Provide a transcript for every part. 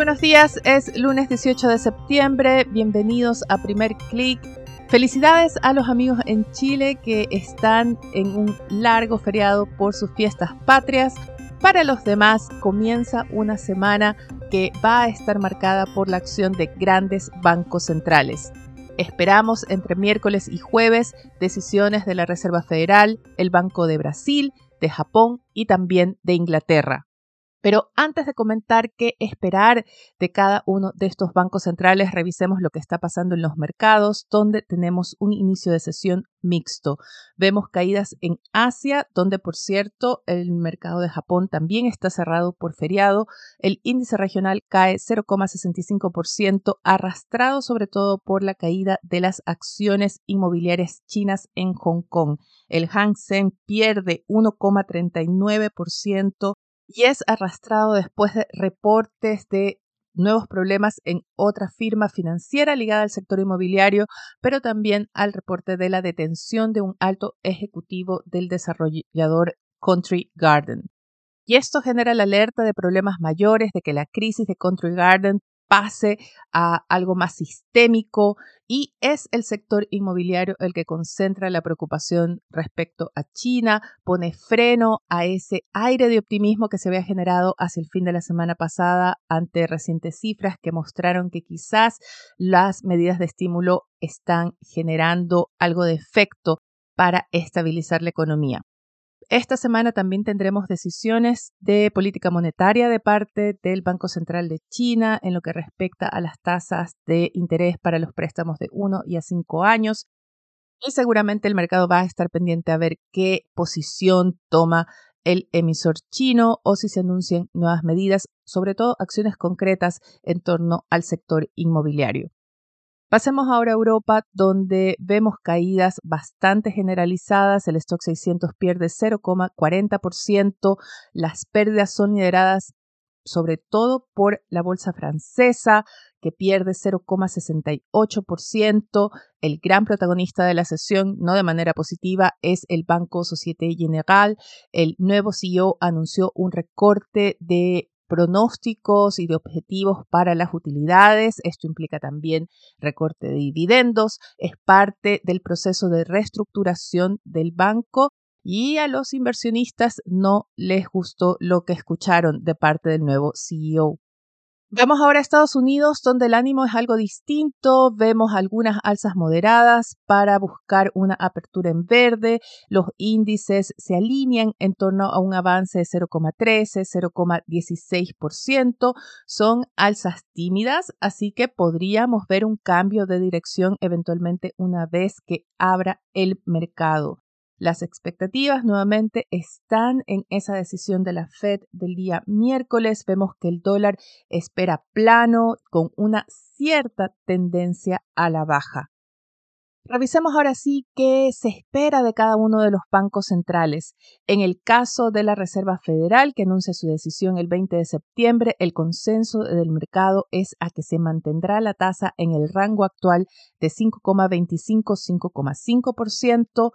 buenos días, es lunes 18 de septiembre, bienvenidos a Primer Click. Felicidades a los amigos en Chile que están en un largo feriado por sus fiestas patrias. Para los demás comienza una semana que va a estar marcada por la acción de grandes bancos centrales. Esperamos entre miércoles y jueves decisiones de la Reserva Federal, el Banco de Brasil, de Japón y también de Inglaterra. Pero antes de comentar qué esperar de cada uno de estos bancos centrales, revisemos lo que está pasando en los mercados, donde tenemos un inicio de sesión mixto. Vemos caídas en Asia, donde por cierto el mercado de Japón también está cerrado por feriado. El índice regional cae 0,65%, arrastrado sobre todo por la caída de las acciones inmobiliarias chinas en Hong Kong. El Hang Seng pierde 1,39% y es arrastrado después de reportes de nuevos problemas en otra firma financiera ligada al sector inmobiliario, pero también al reporte de la detención de un alto ejecutivo del desarrollador Country Garden. Y esto genera la alerta de problemas mayores, de que la crisis de Country Garden pase a algo más sistémico y es el sector inmobiliario el que concentra la preocupación respecto a China, pone freno a ese aire de optimismo que se había generado hacia el fin de la semana pasada ante recientes cifras que mostraron que quizás las medidas de estímulo están generando algo de efecto para estabilizar la economía. Esta semana también tendremos decisiones de política monetaria de parte del Banco Central de China en lo que respecta a las tasas de interés para los préstamos de 1 y a 5 años. Y seguramente el mercado va a estar pendiente a ver qué posición toma el emisor chino o si se anuncian nuevas medidas, sobre todo acciones concretas en torno al sector inmobiliario. Pasemos ahora a Europa, donde vemos caídas bastante generalizadas. El stock 600 pierde 0,40%. Las pérdidas son lideradas sobre todo por la bolsa francesa, que pierde 0,68%. El gran protagonista de la sesión, no de manera positiva, es el Banco Société Générale. El nuevo CEO anunció un recorte de pronósticos y de objetivos para las utilidades. Esto implica también recorte de dividendos. Es parte del proceso de reestructuración del banco y a los inversionistas no les gustó lo que escucharon de parte del nuevo CEO. Vamos ahora a Estados Unidos, donde el ánimo es algo distinto. Vemos algunas alzas moderadas para buscar una apertura en verde. Los índices se alinean en torno a un avance de 0,13, 0,16%. Son alzas tímidas, así que podríamos ver un cambio de dirección eventualmente una vez que abra el mercado. Las expectativas nuevamente están en esa decisión de la Fed del día miércoles. Vemos que el dólar espera plano con una cierta tendencia a la baja. Revisemos ahora sí qué se espera de cada uno de los bancos centrales. En el caso de la Reserva Federal, que anuncia su decisión el 20 de septiembre, el consenso del mercado es a que se mantendrá la tasa en el rango actual de 5,25-5,5%,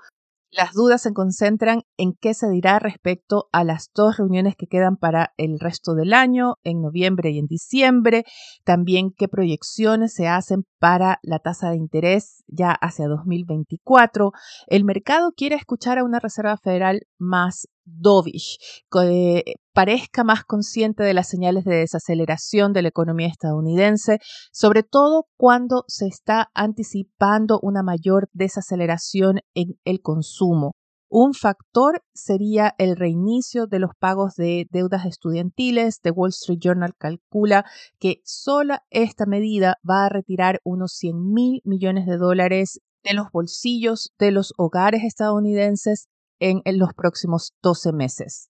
las dudas se concentran en qué se dirá respecto a las dos reuniones que quedan para el resto del año, en noviembre y en diciembre. También qué proyecciones se hacen para la tasa de interés ya hacia 2024. El mercado quiere escuchar a una Reserva Federal más dovish, que parezca más consciente de las señales de desaceleración de la economía estadounidense, sobre todo cuando se está anticipando una mayor desaceleración en el consumo. Un factor sería el reinicio de los pagos de deudas estudiantiles. The Wall Street Journal calcula que sola esta medida va a retirar unos 100 mil millones de dólares de los bolsillos de los hogares estadounidenses en, los próximos 12 meses.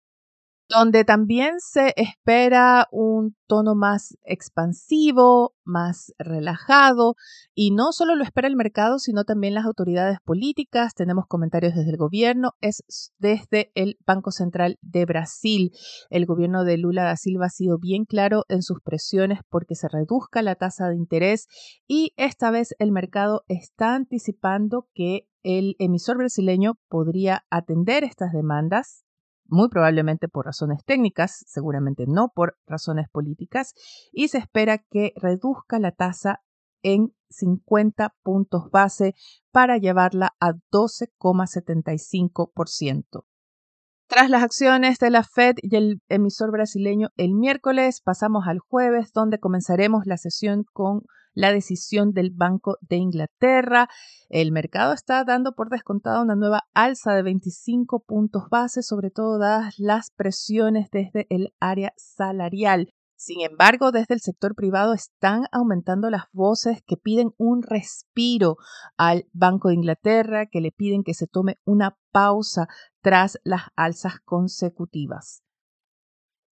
donde también se espera un tono más expansivo, más relajado, y no solo lo espera el mercado, sino también las autoridades políticas. Tenemos comentarios desde el gobierno, es desde el Banco Central de Brasil. El gobierno de Lula da Silva ha sido bien claro en sus presiones porque se reduzca la tasa de interés y esta vez el mercado está anticipando que el emisor brasileño podría atender estas demandas muy probablemente por razones técnicas, seguramente no por razones políticas, y se espera que reduzca la tasa en 50 puntos base para llevarla a 12,75%. Tras las acciones de la Fed y el emisor brasileño el miércoles, pasamos al jueves, donde comenzaremos la sesión con la decisión del Banco de Inglaterra. El mercado está dando por descontado una nueva alza de 25 puntos base, sobre todo dadas las presiones desde el área salarial. Sin embargo, desde el sector privado están aumentando las voces que piden un respiro al Banco de Inglaterra, que le piden que se tome una pausa tras las alzas consecutivas.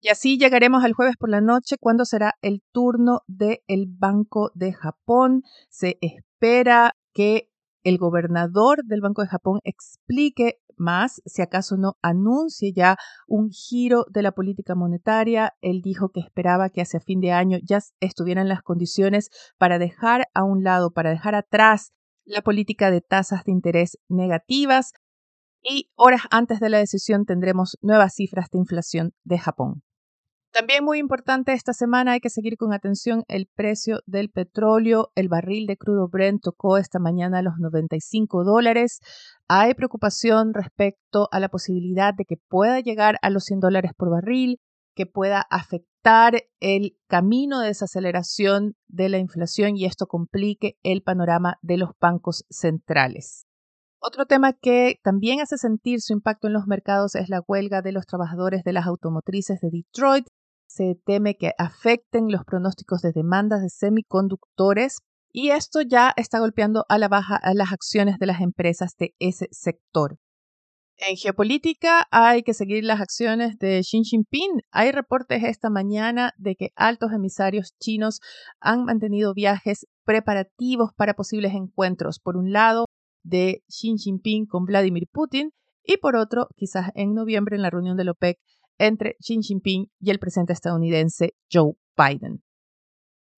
Y así llegaremos al jueves por la noche, cuando será el turno del Banco de Japón. Se espera que el gobernador del Banco de Japón explique más, si acaso no anuncie ya un giro de la política monetaria. Él dijo que esperaba que hacia fin de año ya estuvieran las condiciones para dejar a un lado, para dejar atrás la política de tasas de interés negativas. Y horas antes de la decisión tendremos nuevas cifras de inflación de Japón. También muy importante esta semana hay que seguir con atención el precio del petróleo. El barril de crudo Brent tocó esta mañana los 95 dólares. Hay preocupación respecto a la posibilidad de que pueda llegar a los 100 dólares por barril, que pueda afectar el camino de desaceleración de la inflación y esto complique el panorama de los bancos centrales. Otro tema que también hace sentir su impacto en los mercados es la huelga de los trabajadores de las automotrices de Detroit se teme que afecten los pronósticos de demandas de semiconductores y esto ya está golpeando a la baja a las acciones de las empresas de ese sector. En geopolítica hay que seguir las acciones de Xi Jinping. Hay reportes esta mañana de que altos emisarios chinos han mantenido viajes preparativos para posibles encuentros. Por un lado, de Xi Jinping con Vladimir Putin y por otro, quizás en noviembre en la reunión del OPEC entre Xi Jinping y el presidente estadounidense Joe Biden.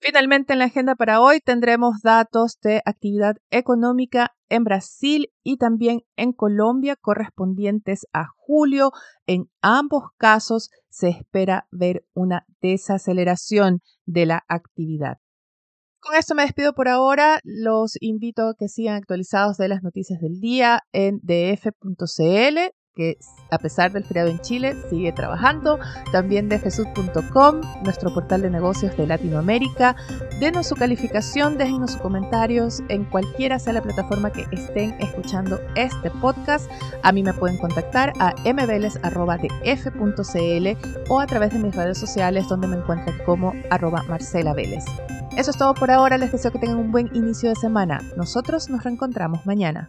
Finalmente, en la agenda para hoy tendremos datos de actividad económica en Brasil y también en Colombia correspondientes a julio. En ambos casos se espera ver una desaceleración de la actividad. Con esto me despido por ahora. Los invito a que sigan actualizados de las noticias del día en df.cl que a pesar del feriado en Chile sigue trabajando. También de jesús.com, nuestro portal de negocios de Latinoamérica. Denos su calificación, déjenos sus comentarios en cualquiera sea la plataforma que estén escuchando este podcast. A mí me pueden contactar a mveles.df.cl o a través de mis redes sociales donde me encuentran como arroba Marcela Vélez. Eso es todo por ahora, les deseo que tengan un buen inicio de semana. Nosotros nos reencontramos mañana.